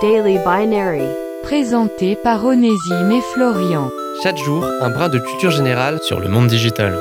Daily Binary. Présenté par Onésime et Florian. Chaque jour, un brin de culture générale sur le monde digital.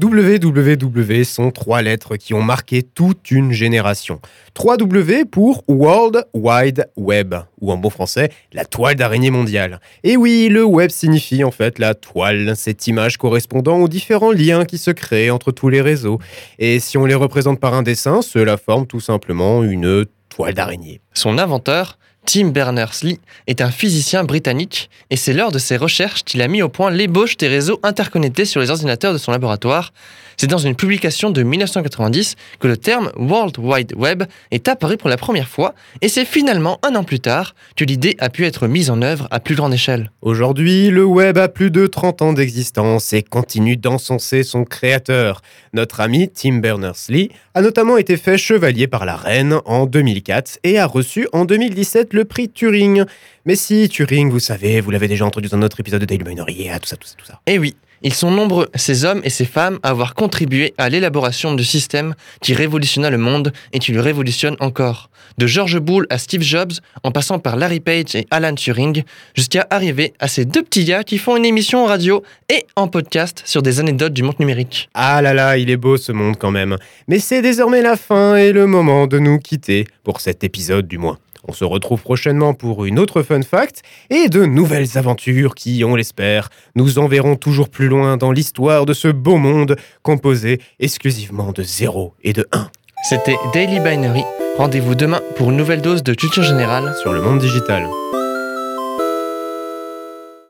WWW sont trois lettres qui ont marqué toute une génération. 3W pour World Wide Web, ou en bon français, la toile d'araignée mondiale. Et oui, le web signifie en fait la toile, cette image correspondant aux différents liens qui se créent entre tous les réseaux. Et si on les représente par un dessin, cela forme tout simplement une toile d'araignée. Son inventeur, Tim Berners-Lee est un physicien britannique et c'est lors de ses recherches qu'il a mis au point l'ébauche des réseaux interconnectés sur les ordinateurs de son laboratoire. C'est dans une publication de 1990 que le terme World Wide Web est apparu pour la première fois et c'est finalement un an plus tard que l'idée a pu être mise en œuvre à plus grande échelle. Aujourd'hui, le web a plus de 30 ans d'existence et continue d'encenser son créateur. Notre ami Tim Berners-Lee a notamment été fait chevalier par la reine en 2004 et a reçu en 2017 le prix Turing. Mais si, Turing, vous savez, vous l'avez déjà entendu dans notre épisode de Daily Minority, tout ça, tout ça, tout ça. Eh oui, ils sont nombreux, ces hommes et ces femmes, à avoir contribué à l'élaboration du système qui révolutionna le monde et qui le révolutionne encore. De George Bull à Steve Jobs, en passant par Larry Page et Alan Turing, jusqu'à arriver à ces deux petits gars qui font une émission en radio et en podcast sur des anecdotes du monde numérique. Ah là là, il est beau ce monde quand même. Mais c'est désormais la fin et le moment de nous quitter, pour cet épisode du moins. On se retrouve prochainement pour une autre fun fact et de nouvelles aventures qui, on l'espère, nous enverront toujours plus loin dans l'histoire de ce beau monde composé exclusivement de 0 et de 1. C'était Daily Binary. Rendez-vous demain pour une nouvelle dose de culture générale sur le monde digital.